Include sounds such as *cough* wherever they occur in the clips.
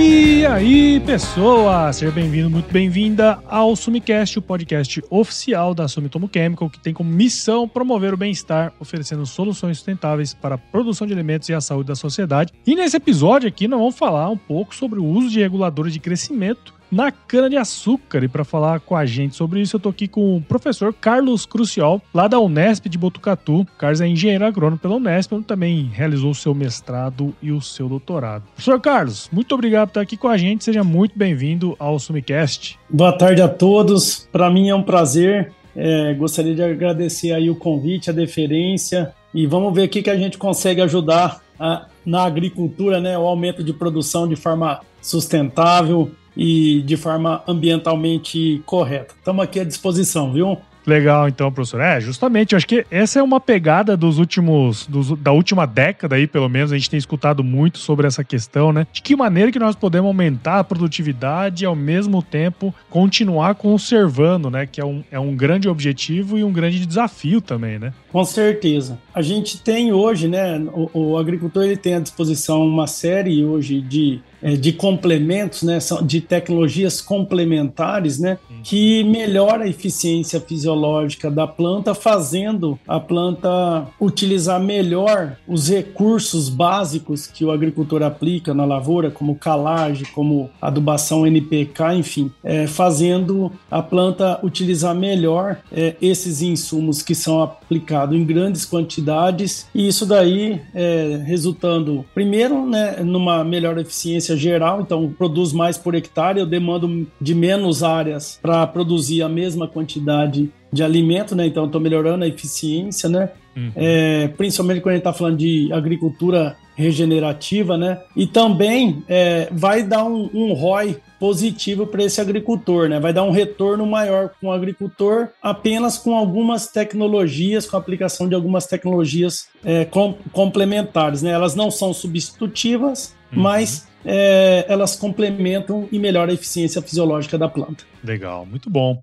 E aí, pessoa! Seja bem-vindo, muito bem-vinda ao Sumicast, o podcast oficial da Sumitomo Chemical, que tem como missão promover o bem-estar, oferecendo soluções sustentáveis para a produção de alimentos e a saúde da sociedade. E nesse episódio aqui, nós vamos falar um pouco sobre o uso de reguladores de crescimento na cana-de-açúcar. E para falar com a gente sobre isso, eu tô aqui com o professor Carlos Crucial, lá da Unesp de Botucatu. O Carlos é engenheiro agrônomo pela Unesp, onde também realizou o seu mestrado e o seu doutorado. Professor Carlos, muito obrigado por estar aqui com a gente. Seja muito bem-vindo ao Sumicast. Boa tarde a todos. Para mim é um prazer. É, gostaria de agradecer aí o convite, a deferência e vamos ver o que, que a gente consegue ajudar a, na agricultura, né, o aumento de produção de forma sustentável, e de forma ambientalmente correta. Estamos aqui à disposição, viu? Legal, então, professor. É, justamente, eu acho que essa é uma pegada dos últimos, dos, da última década aí, pelo menos, a gente tem escutado muito sobre essa questão, né? De que maneira que nós podemos aumentar a produtividade e, ao mesmo tempo, continuar conservando, né? Que é um, é um grande objetivo e um grande desafio também, né? Com certeza. A gente tem hoje, né? O, o agricultor ele tem à disposição uma série hoje de é, de complementos, né, de tecnologias complementares, né, que melhora a eficiência fisiológica da planta, fazendo a planta utilizar melhor os recursos básicos que o agricultor aplica na lavoura, como calagem, como adubação NPK, enfim, é, fazendo a planta utilizar melhor é, esses insumos que são aplicados em grandes quantidades e isso daí é, resultando primeiro, né, numa melhor eficiência geral, então produz mais por hectare, eu demando de menos áreas para produzir a mesma quantidade de alimento, né? Então estou melhorando a eficiência, né? Uhum. É, principalmente quando a gente está falando de agricultura regenerativa, né? E também é, vai dar um, um ROI positivo para esse agricultor, né? Vai dar um retorno maior com o agricultor apenas com algumas tecnologias, com a aplicação de algumas tecnologias é, com, complementares, né? Elas não são substitutivas, uhum. mas é, elas complementam e melhoram a eficiência fisiológica da planta. Legal, muito bom.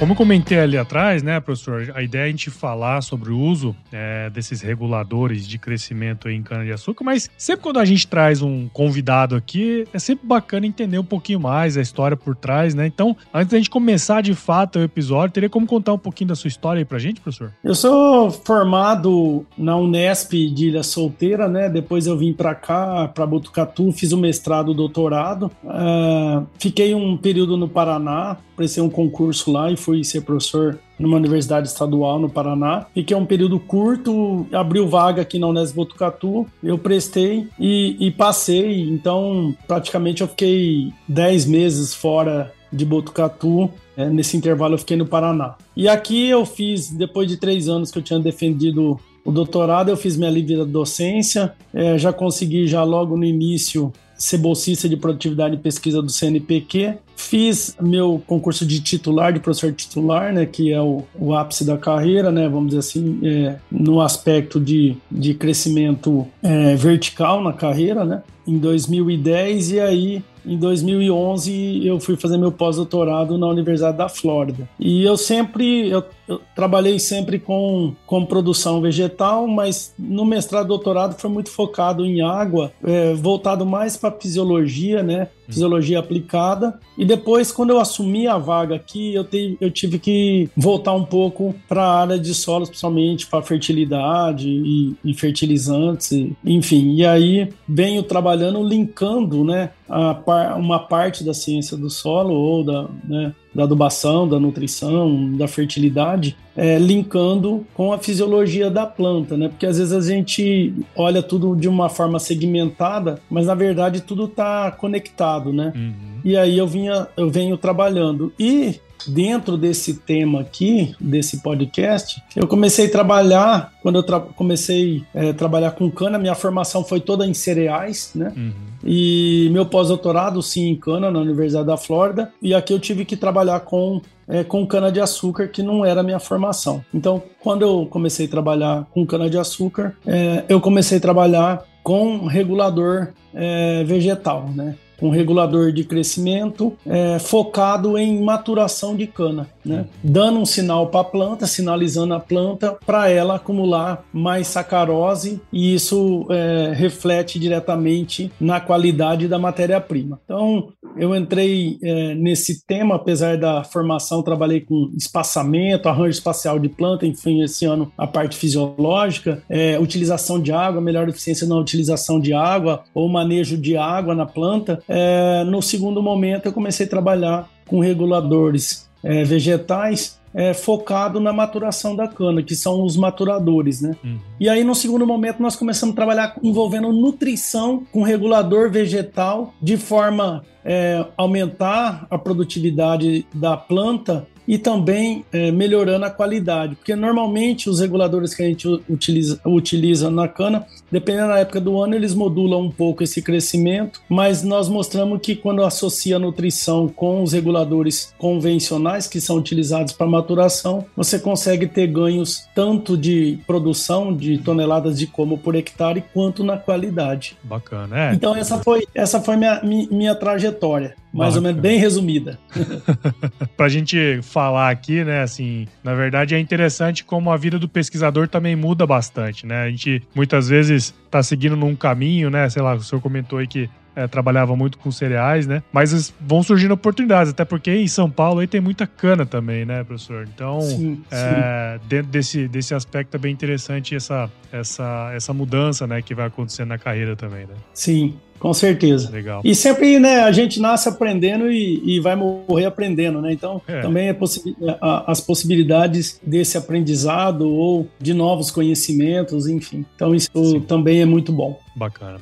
Como comentei ali atrás, né, professor, a ideia é a gente falar sobre o uso é, desses reguladores de crescimento em cana-de-açúcar, mas sempre quando a gente traz um convidado aqui, é sempre bacana entender um pouquinho mais a história por trás, né? Então, antes da gente começar de fato o episódio, teria como contar um pouquinho da sua história aí pra gente, professor? Eu sou formado na Unesp de Ilha Solteira, né? Depois eu vim para cá, para Botucatu, fiz o mestrado, o doutorado. Uh, fiquei um período no Paraná, prestei um concurso lá e fui ser professor numa universidade estadual no Paraná. Fiquei um período curto, abriu vaga aqui na Unesp Botucatu, eu prestei e, e passei. Então, praticamente eu fiquei 10 meses fora de Botucatu. É, nesse intervalo eu fiquei no Paraná. E aqui eu fiz, depois de três anos que eu tinha defendido o doutorado, eu fiz minha livre docência, é, já consegui já logo no início ser bolsista de produtividade e pesquisa do CNPq. Fiz meu concurso de titular, de professor titular, né, que é o, o ápice da carreira, né, vamos dizer assim, é, no aspecto de, de crescimento é, vertical na carreira, né, em 2010, e aí em 2011 eu fui fazer meu pós-doutorado na Universidade da Flórida. E eu sempre, eu, eu, trabalhei sempre com, com produção vegetal, mas no mestrado e doutorado foi muito focado em água, é, voltado mais para fisiologia, né? Fisiologia aplicada. E depois, quando eu assumi a vaga aqui, eu, te, eu tive que voltar um pouco para a área de solos, principalmente para fertilidade e, e fertilizantes, enfim. E aí venho trabalhando, linkando, né? a, uma parte da ciência do solo ou da, né, da adubação, da nutrição, da fertilidade, é, linkando com a fisiologia da planta, né? Porque às vezes a gente olha tudo de uma forma segmentada, mas na verdade tudo está conectado, né? Uhum. E aí eu vinha, eu venho trabalhando e dentro desse tema aqui, desse podcast, eu comecei a trabalhar, quando eu comecei a é, trabalhar com cana, minha formação foi toda em cereais, né? Uhum. E meu pós-doutorado, sim, em cana, na Universidade da Flórida. E aqui eu tive que trabalhar com é, com cana-de-açúcar, que não era a minha formação. Então, quando eu comecei a trabalhar com cana-de-açúcar, é, eu comecei a trabalhar com regulador é, vegetal, né? Um regulador de crescimento é, focado em maturação de cana, né? dando um sinal para a planta, sinalizando a planta para ela acumular mais sacarose e isso é, reflete diretamente na qualidade da matéria-prima. Então, eu entrei é, nesse tema, apesar da formação, trabalhei com espaçamento, arranjo espacial de planta, enfim, esse ano a parte fisiológica, é, utilização de água, melhor eficiência na utilização de água ou manejo de água na planta. É, no segundo momento, eu comecei a trabalhar com reguladores é, vegetais é, focado na maturação da cana, que são os maturadores, né? Uhum. E aí, no segundo momento, nós começamos a trabalhar envolvendo nutrição com regulador vegetal, de forma é, aumentar a produtividade da planta e também é, melhorando a qualidade, porque normalmente os reguladores que a gente utiliza, utiliza na cana, dependendo da época do ano, eles modulam um pouco esse crescimento, mas nós mostramos que quando associa a nutrição com os reguladores convencionais que são utilizados para maturação, você consegue ter ganhos tanto de produção de toneladas de como por hectare quanto na qualidade. Bacana, é. Então essa foi essa foi minha, minha trajetória mais ou menos bem resumida. *laughs* Para a gente falar aqui, né, assim, na verdade é interessante como a vida do pesquisador também muda bastante, né? A gente muitas vezes está seguindo num caminho, né? Sei lá, o senhor comentou aí que é, trabalhava muito com cereais, né? Mas vão surgindo oportunidades, até porque em São Paulo aí tem muita cana também, né, professor? Então, sim, é, sim. dentro desse, desse aspecto é bem interessante essa, essa, essa mudança, né, que vai acontecendo na carreira também, né? Sim, com certeza. Legal. E sempre, né, a gente nasce aprendendo e, e vai morrer aprendendo, né? Então, é. também é possi as possibilidades desse aprendizado ou de novos conhecimentos, enfim. Então, isso Sim. também é muito bom. Bacana.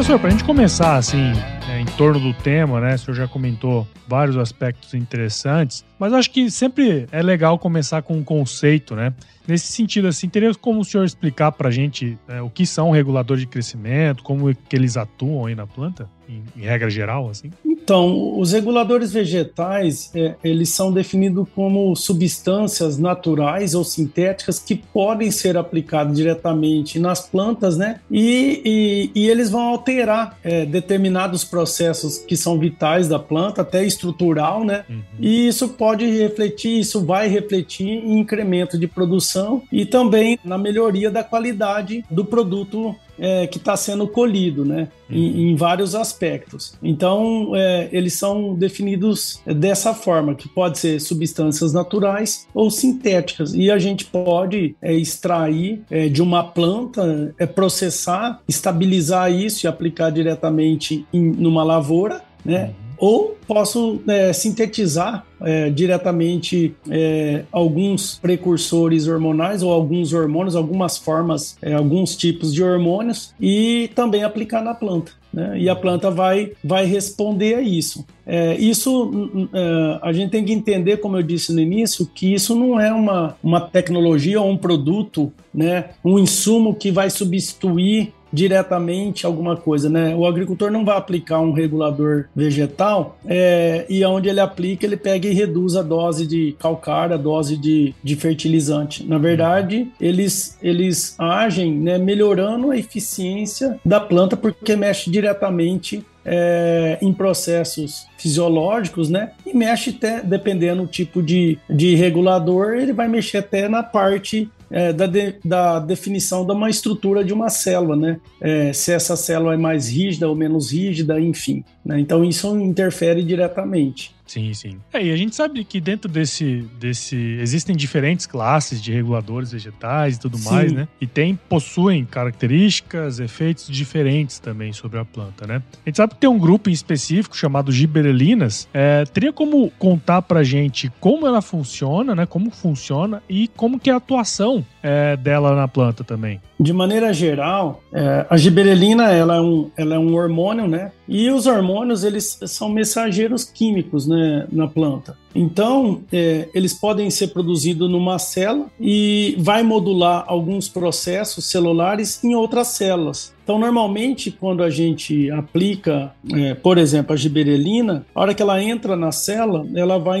Professor, para a gente começar assim, em torno do tema, né? O senhor já comentou vários aspectos interessantes, mas acho que sempre é legal começar com um conceito, né? Nesse sentido, assim, teria como o senhor explicar para a gente é, o que são reguladores de crescimento, como que eles atuam aí na planta, em, em regra geral, assim? Então, os reguladores vegetais, é, eles são definidos como substâncias naturais ou sintéticas que podem ser aplicadas diretamente nas plantas, né? E, e, e eles vão alterar é, determinados processos que são vitais da planta, até estrutural, né? Uhum. E isso pode refletir, isso vai refletir em incremento de produção e também na melhoria da qualidade do produto é, que está sendo colhido, né? Uhum. Em, em, vários aspectos. Então, é, eles são definidos dessa forma, que pode ser substâncias naturais ou sintéticas. E a gente pode é, extrair é, de uma planta, é, processar, estabilizar isso e aplicar diretamente em numa lavoura, né? Uhum ou posso é, sintetizar é, diretamente é, alguns precursores hormonais ou alguns hormônios, algumas formas, é, alguns tipos de hormônios e também aplicar na planta. Né? E a planta vai, vai responder a isso. É, isso é, a gente tem que entender, como eu disse no início, que isso não é uma, uma tecnologia ou um produto, né? um insumo que vai substituir diretamente alguma coisa, né? O agricultor não vai aplicar um regulador vegetal é, e onde ele aplica, ele pega e reduz a dose de calcário, a dose de, de fertilizante. Na verdade, eles, eles agem né, melhorando a eficiência da planta porque mexe diretamente é, em processos fisiológicos, né? E mexe até, dependendo do tipo de, de regulador, ele vai mexer até na parte é, da, de, da definição de uma estrutura de uma célula, né? É, se essa célula é mais rígida ou menos rígida, enfim. Né? Então isso interfere diretamente. Sim, sim. É, e a gente sabe que dentro desse, desse existem diferentes classes de reguladores vegetais e tudo sim. mais, né? E tem possuem características, efeitos diferentes também sobre a planta, né? A gente sabe que tem um grupo em específico chamado giberelinas. É, teria como contar pra gente como ela funciona, né? Como funciona e como que é a atuação é, dela na planta também? De maneira geral, é, a giberelina ela é, um, ela é um hormônio, né? E os hormônios eles são mensageiros químicos, né, na planta. Então, é, eles podem ser produzidos numa célula e vai modular alguns processos celulares em outras células. Então, normalmente, quando a gente aplica, é, por exemplo, a giberelina, a hora que ela entra na célula, ela vai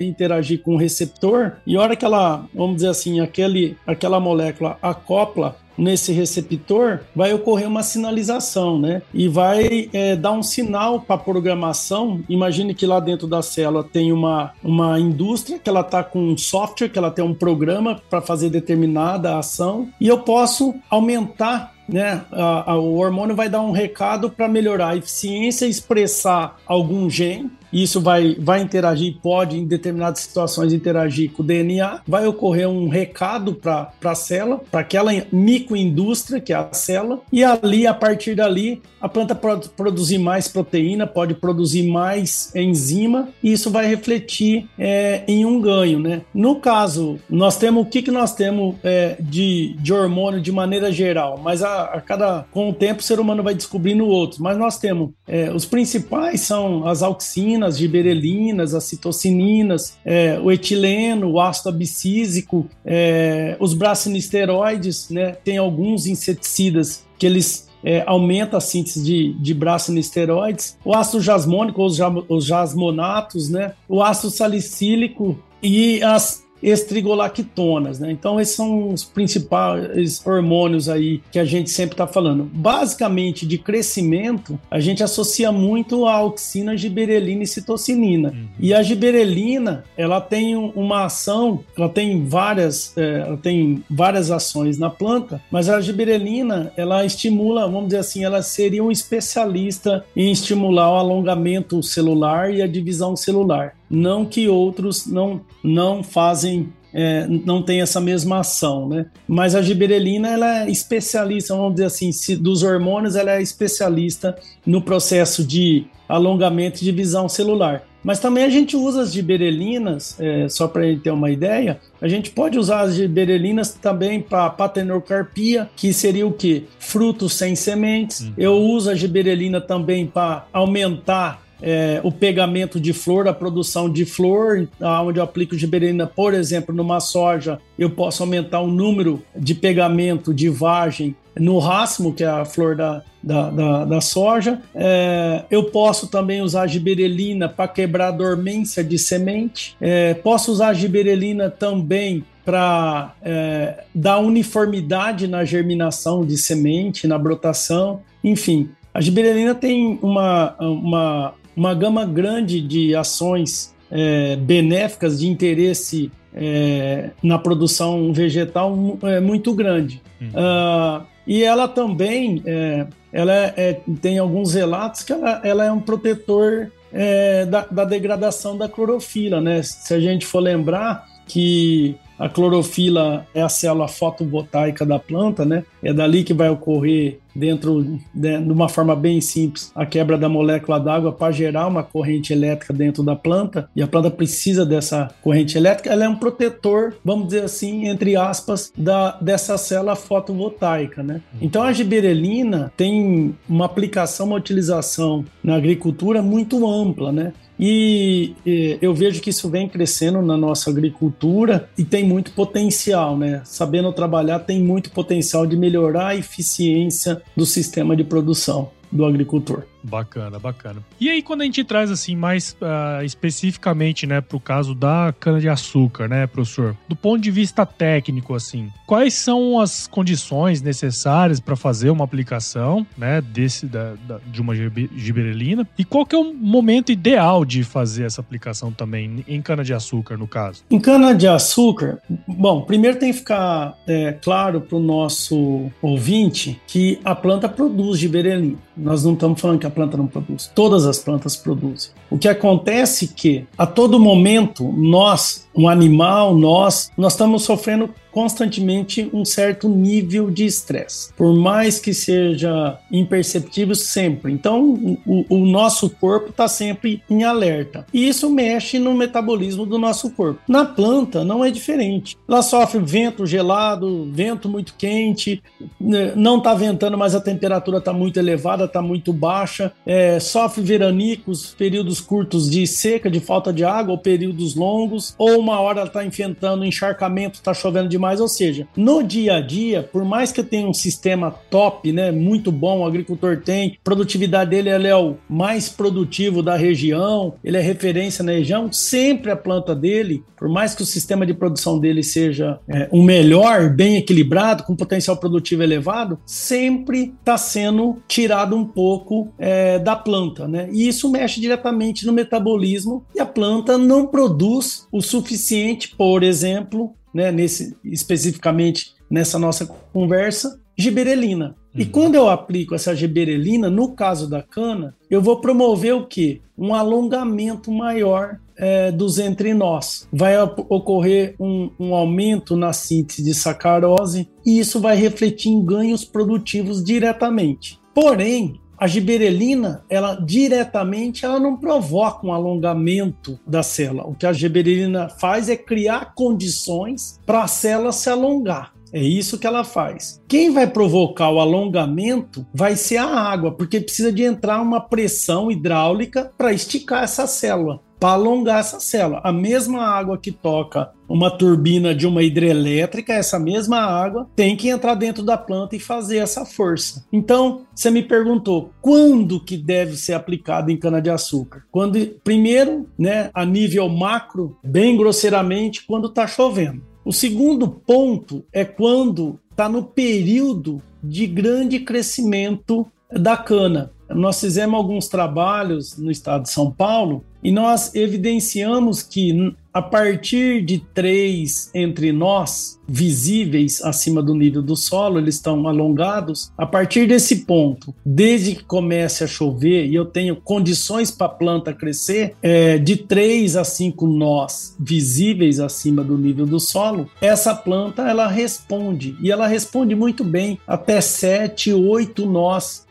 interagir com o receptor e a hora que ela, vamos dizer assim, aquele, aquela molécula acopla nesse receptor, vai ocorrer uma sinalização, né? E vai é, dar um sinal para a programação. Imagine que lá dentro da célula tem uma, uma indústria que ela está com um software, que ela tem um programa para fazer determinada ação, e eu posso aumentar né, a, a, o hormônio vai dar um recado para melhorar a eficiência, expressar algum gene isso vai, vai interagir, pode em determinadas situações interagir com o DNA, vai ocorrer um recado para a célula, para aquela microindústria que é a célula, e ali, a partir dali, a planta pode produzir mais proteína, pode produzir mais enzima, e isso vai refletir é, em um ganho. Né? No caso, nós temos o que, que nós temos é, de, de hormônio de maneira geral, mas a, a, cada com o tempo o ser humano vai descobrindo outros, mas nós temos é, os principais são as auxinas as giberelinas, as citocininas, é, o etileno, o ácido abscísico, é, os bracinisteroides, né? Tem alguns inseticidas que eles é, aumenta a síntese de, de bracinisteroides, o ácido jasmônico, os, os jasmonatos, né? o ácido salicílico e as estrigolactonas, né? Então esses são os principais hormônios aí que a gente sempre está falando. Basicamente de crescimento, a gente associa muito a auxina, giberelina e citocinina. Uhum. E a giberelina, ela tem uma ação, ela tem várias, é, ela tem várias ações na planta, mas a giberelina, ela estimula, vamos dizer assim, ela seria um especialista em estimular o alongamento celular e a divisão celular. Não que outros não, não fazem é, não tem essa mesma ação, né? Mas a giberelina, ela é especialista, vamos dizer assim, se, dos hormônios, ela é especialista no processo de alongamento e divisão celular. Mas também a gente usa as giberelinas, é, só para ter uma ideia, a gente pode usar as giberelinas também para patenocarpia, que seria o quê? Frutos sem sementes. Uhum. Eu uso a giberelina também para aumentar é, o pegamento de flor, a produção de flor, onde eu aplico giberelina, por exemplo, numa soja, eu posso aumentar o número de pegamento de vagem no racimo, que é a flor da, da, da, da soja. É, eu posso também usar giberelina para quebrar a dormência de semente. É, posso usar giberelina também para é, dar uniformidade na germinação de semente, na brotação, enfim. A giberelina tem uma, uma uma gama grande de ações é, benéficas de interesse é, na produção vegetal é muito grande. Uhum. Uh, e ela também é, ela é, tem alguns relatos que ela, ela é um protetor é, da, da, degradação da clorofila. Né? Se a gente for lembrar que a clorofila é a célula fotovoltaica da planta, né? É dali que vai ocorrer dentro de, de uma forma bem simples a quebra da molécula d'água para gerar uma corrente elétrica dentro da planta e a planta precisa dessa corrente elétrica. Ela é um protetor, vamos dizer assim, entre aspas, da dessa célula fotovoltaica, né? Então a giberelina tem uma aplicação, uma utilização na agricultura muito ampla, né? E, eu vejo que isso vem crescendo na nossa agricultura e tem muito potencial, né? Sabendo trabalhar, tem muito potencial de melhorar a eficiência do sistema de produção do agricultor. Bacana, bacana. E aí, quando a gente traz assim mais uh, especificamente, né, para o caso da cana-de-açúcar, né, professor? Do ponto de vista técnico, assim, quais são as condições necessárias para fazer uma aplicação, né, desse da, da, de uma giberelina? E qual que é o momento ideal de fazer essa aplicação também em cana-de-açúcar, no caso? Em cana-de-açúcar, bom, primeiro tem que ficar é, claro para o nosso ouvinte que a planta produz giberelina. Nós não estamos falando que a planta não produz. Todas as plantas produzem. O que acontece é que a todo momento nós, um animal, nós, nós estamos sofrendo constantemente um certo nível de estresse, por mais que seja imperceptível sempre. Então, o, o nosso corpo está sempre em alerta. E isso mexe no metabolismo do nosso corpo. Na planta, não é diferente. Ela sofre vento gelado, vento muito quente, né, não está ventando, mas a temperatura está muito elevada, está muito baixa, é, sofre veranicos, períodos curtos de seca, de falta de água, ou períodos longos, ou uma hora está enfrentando encharcamento, está chovendo demais. Ou seja, no dia a dia, por mais que eu tenha um sistema top, né, muito bom, o agricultor tem, produtividade dele ele é o mais produtivo da região, ele é referência na região, sempre a planta dele, por mais que o sistema de produção dele seja é, o melhor, bem equilibrado, com potencial produtivo elevado, sempre está sendo tirado um pouco é, da planta, né? E isso mexe diretamente no metabolismo e a planta não produz o suficiente, por exemplo, né, nesse, especificamente nessa nossa conversa, giberelina. Uhum. E quando eu aplico essa giberelina, no caso da cana, eu vou promover o quê? Um alongamento maior é, dos entre nós. Vai ocorrer um, um, aumento na síntese de sacarose e isso vai refletir em ganhos produtivos diretamente. Porém, a giberelina, ela diretamente, ela não provoca um alongamento da célula. O que a giberelina faz é criar condições para a célula se alongar. É isso que ela faz. Quem vai provocar o alongamento vai ser a água, porque precisa de entrar uma pressão hidráulica para esticar essa célula para alongar essa célula. A mesma água que toca uma turbina de uma hidrelétrica, essa mesma água tem que entrar dentro da planta e fazer essa força. Então, você me perguntou quando que deve ser aplicado em cana de açúcar? Quando primeiro, né, a nível macro, bem grosseiramente, quando está chovendo. O segundo ponto é quando está no período de grande crescimento da cana. Nós fizemos alguns trabalhos no estado de São Paulo e nós evidenciamos que a partir de três entre nós, visíveis acima do nível do solo, eles estão alongados. A partir desse ponto, desde que comece a chover e eu tenho condições para a planta crescer, é, de três a cinco nós visíveis acima do nível do solo, essa planta ela responde e ela responde muito bem até sete, oito nós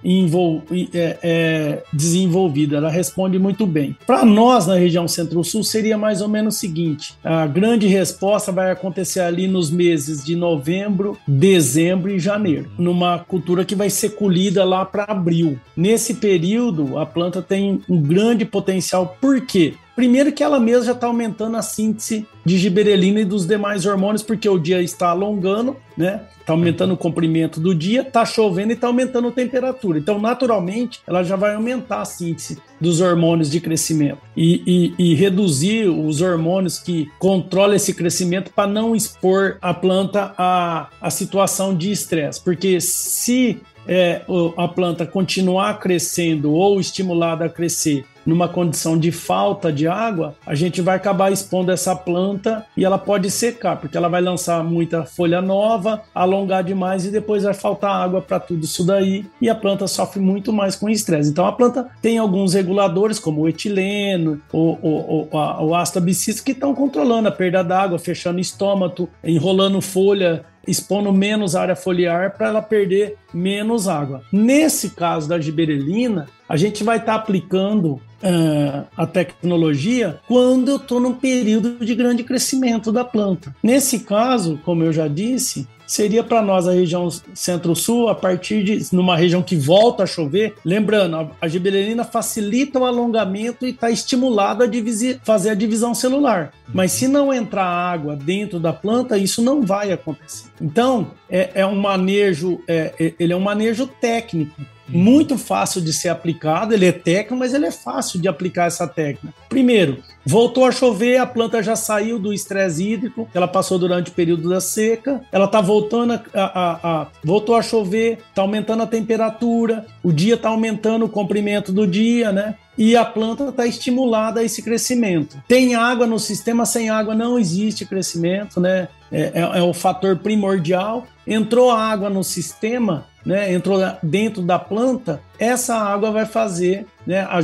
é, é, desenvolvida. Ela responde muito bem. Para nós na região Centro-Sul seria mais ou menos o seguinte: a grande resposta vai acontecer ali nos meses de novembro, dezembro e janeiro, numa cultura que vai ser colhida lá para abril. Nesse período, a planta tem um grande potencial. Por quê? Primeiro que ela mesma já está aumentando a síntese de giberelina e dos demais hormônios, porque o dia está alongando, né? Está aumentando o comprimento do dia, está chovendo e está aumentando a temperatura. Então, naturalmente, ela já vai aumentar a síntese dos hormônios de crescimento e, e, e reduzir os hormônios que controlam esse crescimento para não expor a planta a, a situação de estresse. Porque se é, a planta continuar crescendo ou estimulada a crescer numa condição de falta de água, a gente vai acabar expondo essa planta e ela pode secar, porque ela vai lançar muita folha nova, alongar demais e depois vai faltar água para tudo isso daí e a planta sofre muito mais com estresse. Então a planta tem alguns reguladores, como o etileno, o, o, o, o ácido que estão controlando a perda d'água, fechando estômago, enrolando folha expondo menos área foliar para ela perder menos água. Nesse caso da giberelina, a gente vai estar tá aplicando uh, a tecnologia quando eu estou num período de grande crescimento da planta. Nesse caso, como eu já disse, seria para nós a região centro-sul, a partir de numa região que volta a chover. Lembrando, a, a giberelina facilita o alongamento e está estimulado a divisi, fazer a divisão celular. Mas se não entrar água dentro da planta, isso não vai acontecer. Então, é, é um manejo, é, é ele é um manejo técnico muito fácil de ser aplicado, ele é técnico, mas ele é fácil de aplicar essa técnica. Primeiro, voltou a chover, a planta já saiu do estresse hídrico, ela passou durante o período da seca, ela está voltando a, a, a, voltou a chover, está aumentando a temperatura, o dia está aumentando o comprimento do dia, né? e a planta está estimulada a esse crescimento. Tem água no sistema, sem água não existe crescimento, né? É, é, é o fator primordial. Entrou água no sistema, né, entrou dentro da planta, essa água vai fazer, né, a,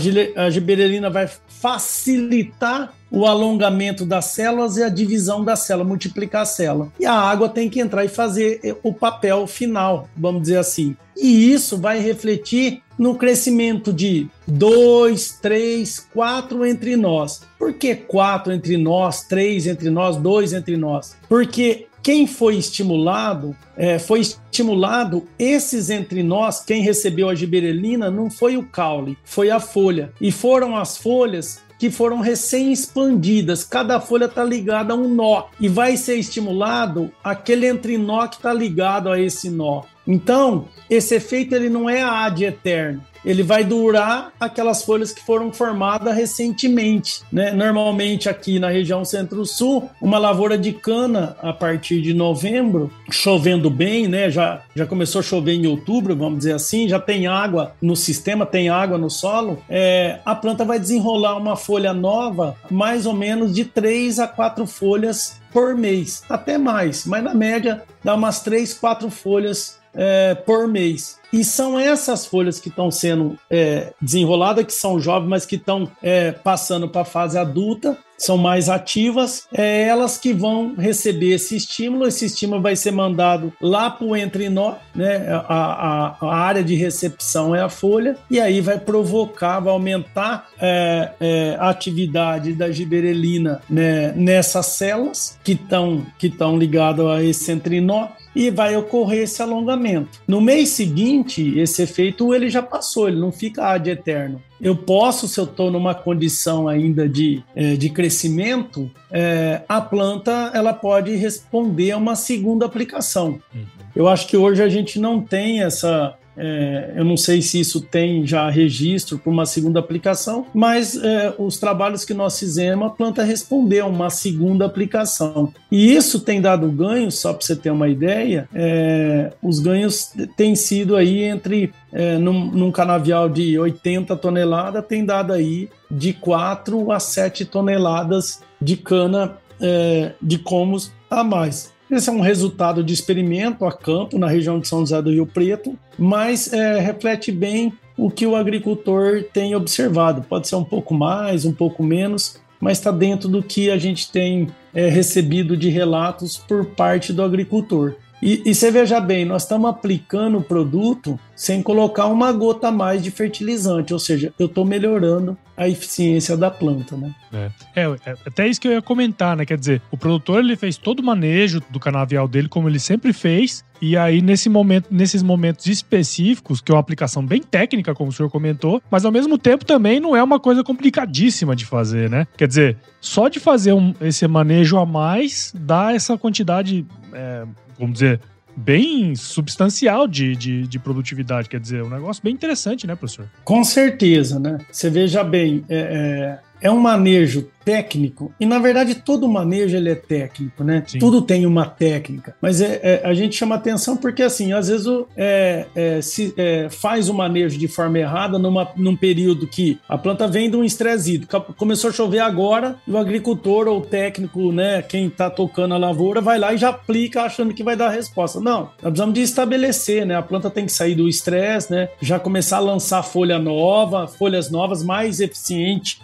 a giberelina vai facilitar o alongamento das células e a divisão da célula, multiplicar a célula. E a água tem que entrar e fazer eh, o papel final, vamos dizer assim. E isso vai refletir no crescimento de dois, três, quatro entre nós. Por que quatro entre nós, três entre nós, dois entre nós? Porque quem foi estimulado, é, foi estimulado esses entre nós, quem recebeu a giberelina não foi o caule, foi a folha. E foram as folhas que foram recém-expandidas. Cada folha está ligada a um nó e vai ser estimulado aquele entrinó que está ligado a esse nó. Então, esse efeito ele não é ad eterno ele vai durar aquelas folhas que foram formadas recentemente. Né? Normalmente aqui na região centro-sul, uma lavoura de cana a partir de novembro, chovendo bem, né? já, já começou a chover em outubro, vamos dizer assim, já tem água no sistema, tem água no solo, é, a planta vai desenrolar uma folha nova, mais ou menos de três a quatro folhas por mês, até mais, mas na média dá umas três, quatro folhas é, por mês. E são essas folhas que estão sendo é, desenroladas, que são jovens, mas que estão é, passando para a fase adulta, são mais ativas, é elas que vão receber esse estímulo. Esse estímulo vai ser mandado lá para o entrenó, né? A, a, a, área de recepção é a folha, e aí vai provocar, vai aumentar é, é, a atividade da giberelina né, nessas células que estão que ligadas a esse entrinó e vai ocorrer esse alongamento. No mês seguinte, esse efeito ele já passou, ele não fica ad eterno. Eu posso, se eu estou numa condição ainda de, é, de crescimento, é, a planta ela pode responder a uma segunda aplicação. Uhum. Eu acho que hoje a gente não tem essa, é, eu não sei se isso tem já registro para uma segunda aplicação, mas é, os trabalhos que nós fizemos, a planta respondeu uma segunda aplicação. E isso tem dado ganhos, só para você ter uma ideia, é, os ganhos têm sido aí entre, é, num, num canavial de 80 toneladas, tem dado aí de 4 a 7 toneladas de cana é, de comos a mais. Esse é um resultado de experimento a campo na região de São José do Rio Preto, mas é, reflete bem o que o agricultor tem observado. Pode ser um pouco mais, um pouco menos, mas está dentro do que a gente tem é, recebido de relatos por parte do agricultor. E, e, você veja bem, nós estamos aplicando o produto sem colocar uma gota a mais de fertilizante, ou seja, eu estou melhorando a eficiência da planta, né? É. é. É, até isso que eu ia comentar, né? Quer dizer, o produtor ele fez todo o manejo do canavial dele como ele sempre fez, e aí nesse momento, nesses momentos específicos, que é uma aplicação bem técnica, como o senhor comentou, mas ao mesmo tempo também não é uma coisa complicadíssima de fazer, né? Quer dizer, só de fazer um, esse manejo a mais dá essa quantidade é, vamos dizer, bem substancial de, de, de, produtividade. Quer dizer, um negócio bem interessante, né, professor? Com certeza, né? Você veja bem, é, é, é um manejo técnico, e na verdade todo manejo ele é técnico, né? Sim. Tudo tem uma técnica, mas é, é, a gente chama atenção porque assim, às vezes é, é, se é, faz o manejo de forma errada numa, num período que a planta vem de um estresse hídrico, começou a chover agora e o agricultor ou o técnico, né, quem está tocando a lavoura, vai lá e já aplica achando que vai dar a resposta. Não, nós precisamos de estabelecer, né? A planta tem que sair do estresse, né? Já começar a lançar folha nova, folhas novas mais eficiente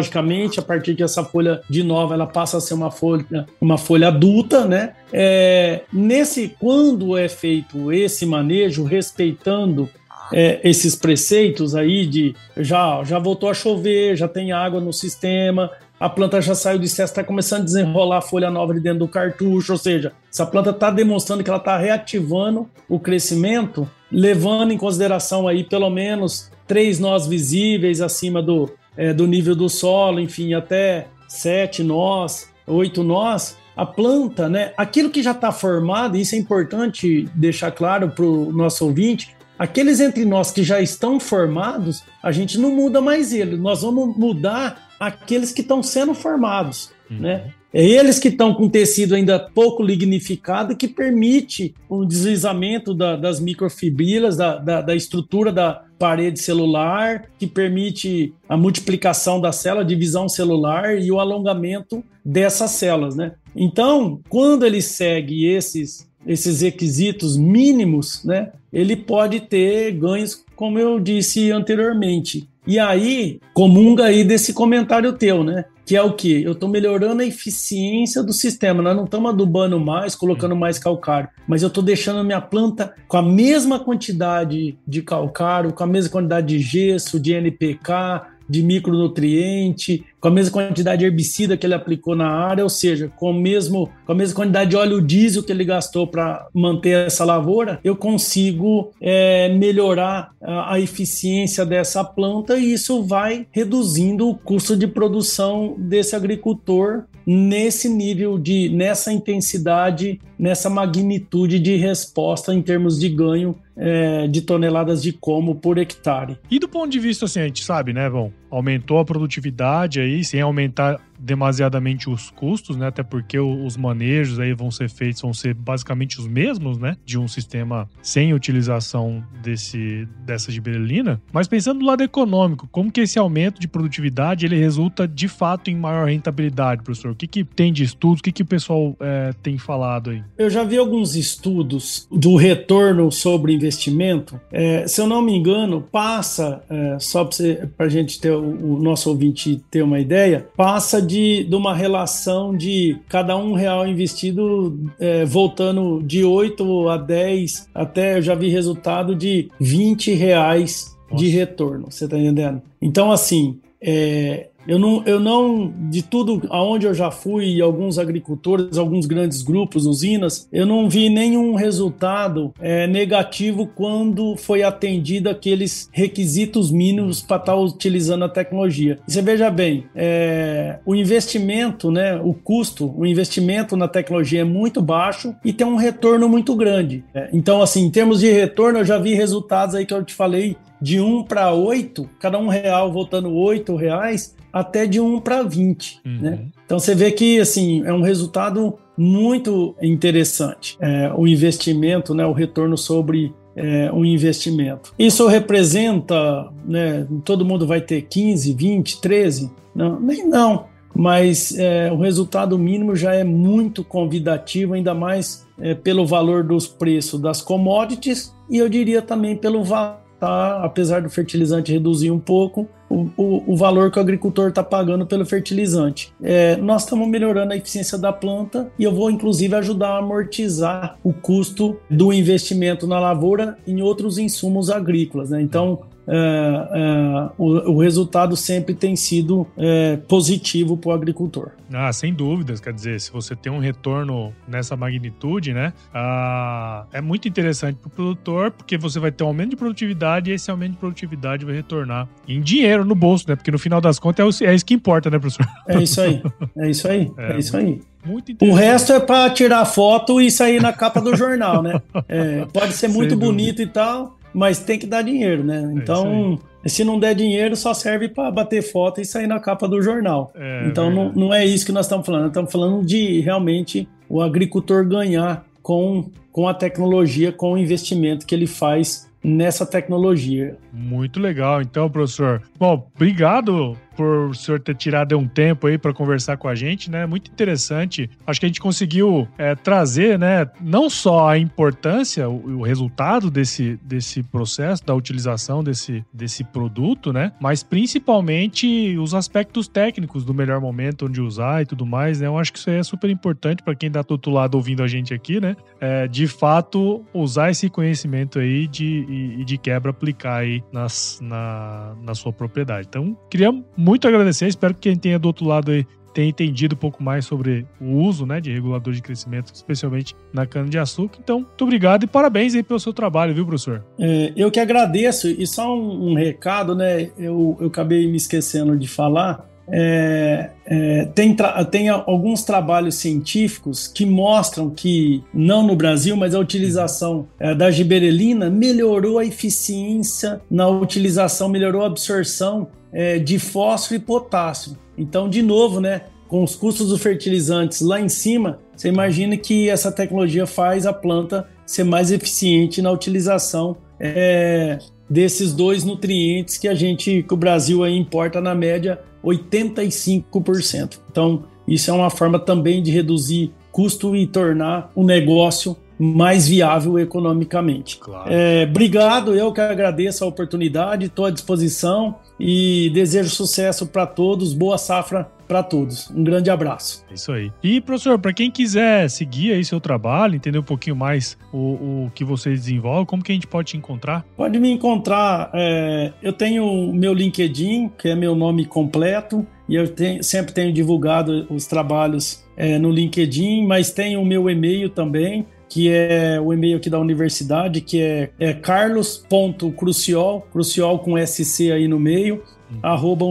fisiologicamente a partir que essa folha de nova ela passa a ser uma folha, uma folha adulta, né? É, nesse quando é feito esse manejo respeitando é, esses preceitos aí de já já voltou a chover, já tem água no sistema, a planta já saiu de excesso, está começando a desenrolar a folha nova de dentro do cartucho, ou seja, essa planta está demonstrando que ela está reativando o crescimento, levando em consideração aí pelo menos três nós visíveis acima do, é, do nível do solo, enfim, até sete nós, oito nós, a planta, né, aquilo que já está formado, isso é importante deixar claro para o nosso ouvinte, aqueles entre nós que já estão formados, a gente não muda mais eles, nós vamos mudar aqueles que estão sendo formados, uhum. né? É eles que estão com tecido ainda pouco lignificado que permite o deslizamento da, das microfibrilas, da, da, da, estrutura da parede celular, que permite a multiplicação da célula, divisão celular e o alongamento dessas células, né? Então, quando ele segue esses esses requisitos mínimos, né, ele pode ter ganhos, como eu disse anteriormente. E aí, comunga aí desse comentário teu, né? Que é o que? Eu estou melhorando a eficiência do sistema. Nós não estamos adubando mais, colocando mais calcário, mas eu estou deixando a minha planta com a mesma quantidade de calcário, com a mesma quantidade de gesso, de NPK, de micronutriente, com a mesma quantidade de herbicida que ele aplicou na área, ou seja, com, mesmo, com a mesma quantidade de óleo diesel que ele gastou para manter essa lavoura, eu consigo é, melhorar a, a, eficiência dessa planta e isso vai reduzindo o custo de produção desse agricultor nesse nível de, nessa intensidade, nessa magnitude de resposta em termos de ganho é, de toneladas de como por hectare. E do ponto de vista, assim, a gente sabe, né, bom, aumentou a produtividade aí, sem aumentar demasiadamente os custos, né? Até porque os manejos aí vão ser feitos, vão ser basicamente os mesmos, né? De um sistema sem utilização desse, dessa gibberelina. Mas pensando do lado econômico, como que esse aumento de produtividade ele resulta de fato em maior rentabilidade, professor? O que, que tem de estudos? O que, que o pessoal é, tem falado aí? Eu já vi alguns estudos do retorno sobre investimento. É, se eu não me engano, passa, é, só para a gente ter o, o nosso ouvinte ter uma ideia, passa de, de uma relação de cada um real investido é, voltando de 8 a 10, até eu já vi resultado de 20 reais Nossa. de retorno, você tá entendendo? Então, assim, é, eu não, eu não, de tudo aonde eu já fui, alguns agricultores, alguns grandes grupos, usinas, eu não vi nenhum resultado é, negativo quando foi atendido aqueles requisitos mínimos para estar tá utilizando a tecnologia. Você veja bem, é, o investimento, né, o custo, o investimento na tecnologia é muito baixo e tem um retorno muito grande. É, então, assim, em termos de retorno, eu já vi resultados aí que eu te falei de 1 para 8, cada um real voltando 8 reais, até de 1 para 20. Uhum. Né? Então você vê que assim, é um resultado muito interessante. É, o investimento, né, o retorno sobre é, um investimento. Isso representa, né, todo mundo vai ter 15, 20, 13? Não, nem não. Mas é, o resultado mínimo já é muito convidativo, ainda mais é, pelo valor dos preços das commodities e eu diria também pelo valor tá, apesar do fertilizante reduzir um pouco, o, o, o valor que o agricultor está pagando pelo fertilizante. É, nós estamos melhorando a eficiência da planta e eu vou inclusive ajudar a amortizar o custo do investimento na lavoura em outros insumos agrícolas. Né? Então, é, é, o, o, resultado sempre tem sido é, positivo para o agricultor. Ah, sem dúvidas. Quer dizer, se você tem um retorno nessa magnitude, né, ah, é muito interessante para o produtor, porque você vai ter um aumento de produtividade e esse aumento de produtividade vai retornar em dinheiro no bolso, né? Porque no final das contas é, é isso que importa, né, professor? É isso aí. É isso aí. *laughs* É, é isso aí. Muito o resto é para tirar foto e sair na capa do jornal, né? *laughs* É, pode ser muito bonito e tal, mas tem que dar dinheiro, né? É então, é se não der dinheiro, só serve para bater foto e sair na capa do jornal. É, então, não, não é isso que nós estamos falando. Nós estamos falando de realmente o agricultor ganhar com, com a tecnologia, com o investimento que ele faz nessa tecnologia. Muito legal, então, professor. Bom, obrigado por o senhor ter tirado um tempo aí para conversar com a gente, né? Muito interessante. Acho que a gente conseguiu é, trazer, né, não só a importância, o, o, resultado desse, desse processo, da utilização desse, desse produto, né? Mas principalmente os aspectos técnicos do melhor momento, onde usar e tudo mais, né? Eu acho que isso aí é super importante para quem está do outro lado ouvindo a gente aqui, né? É, de fato, usar esse conhecimento aí de, e, de quebra aplicar aí nas, na, na sua propriedade. Então, queria muito agradecer. Espero que quem tenha do outro lado aí tenha entendido um pouco mais sobre o uso né, de regulador de crescimento, especialmente na cana-de-açúcar. Então, muito obrigado e parabéns aí pelo seu trabalho, viu, professor? É, eu que agradeço. E só um, um recado, né? Eu, eu acabei me esquecendo de falar. É, é, tem, tem alguns trabalhos científicos que mostram que, não no Brasil, mas a utilização é, da giberelina melhorou a eficiência na utilização, melhorou a absorção é, de fósforo e potássio. Então, de novo, né, com os custos dos fertilizantes lá em cima, você imagina que essa tecnologia faz a planta ser mais eficiente na utilização é, desses dois nutrientes que a gente, que o Brasil importa na média 85%. Então, isso é uma forma também de reduzir custo e tornar o negócio mais viável economicamente. Claro. É, obrigado, eu que agradeço a oportunidade, estou à disposição e desejo sucesso para todos, boa safra para todos. Um grande abraço. É isso aí. E, professor, para quem quiser seguir aí seu trabalho, entender um pouquinho mais o, o que você desenvolve, como que a gente pode te encontrar? Pode me encontrar, é, eu tenho o meu LinkedIn, que é meu nome completo, e eu tenho, sempre tenho divulgado os trabalhos é, no LinkedIn, mas tem o meu e-mail também, que é o e-mail aqui da universidade, que é, é carlos.cruciol, cruciol com SC aí no meio, hum. arroba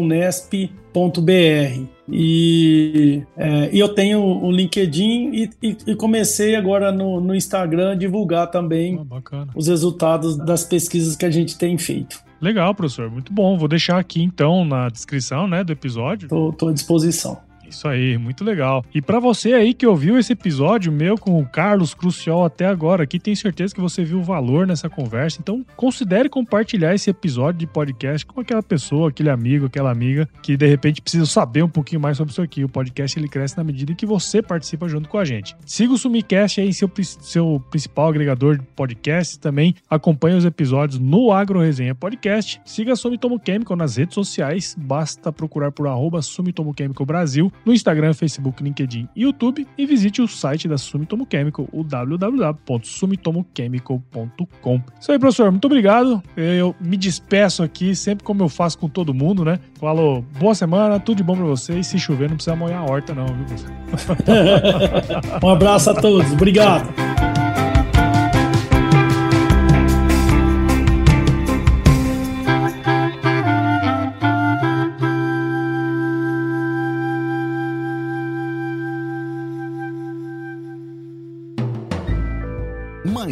unesp.br. E, é, e eu tenho o LinkedIn e, e, e comecei agora no, no, Instagram a divulgar também oh, os resultados das pesquisas que a gente tem feito. Legal, professor. Muito bom. Vou deixar aqui então na descrição né, do episódio. Estou à disposição. Isso aí, muito legal. E para você aí que ouviu esse episódio meu com o Carlos Crucial até agora, aqui tenho certeza que você viu o valor nessa conversa. Então, considere compartilhar esse episódio de podcast com aquela pessoa, aquele amigo, aquela amiga que de repente precisa saber um pouquinho mais sobre isso aqui. O podcast ele cresce na medida em que você participa junto com a gente. Siga o Sumicast aí em seu, seu principal agregador de podcasts também. Acompanhe os episódios no Agro Resenha Podcast. Siga a Sumitomo Chemical nas redes sociais. Basta procurar por arroba Sumitomo Chemical Brasil no Instagram, Facebook, LinkedIn e YouTube e visite o site da Sumitomo Chemical, o www.sumitomochemical.com. Isso aí, professor, muito obrigado. Eu me despeço aqui, sempre como eu faço com todo mundo, né? Falo, boa semana, tudo de bom pra vocês. Se chover, não precisa molhar a horta, não, viu, professor? *laughs* um abraço a todos, obrigado.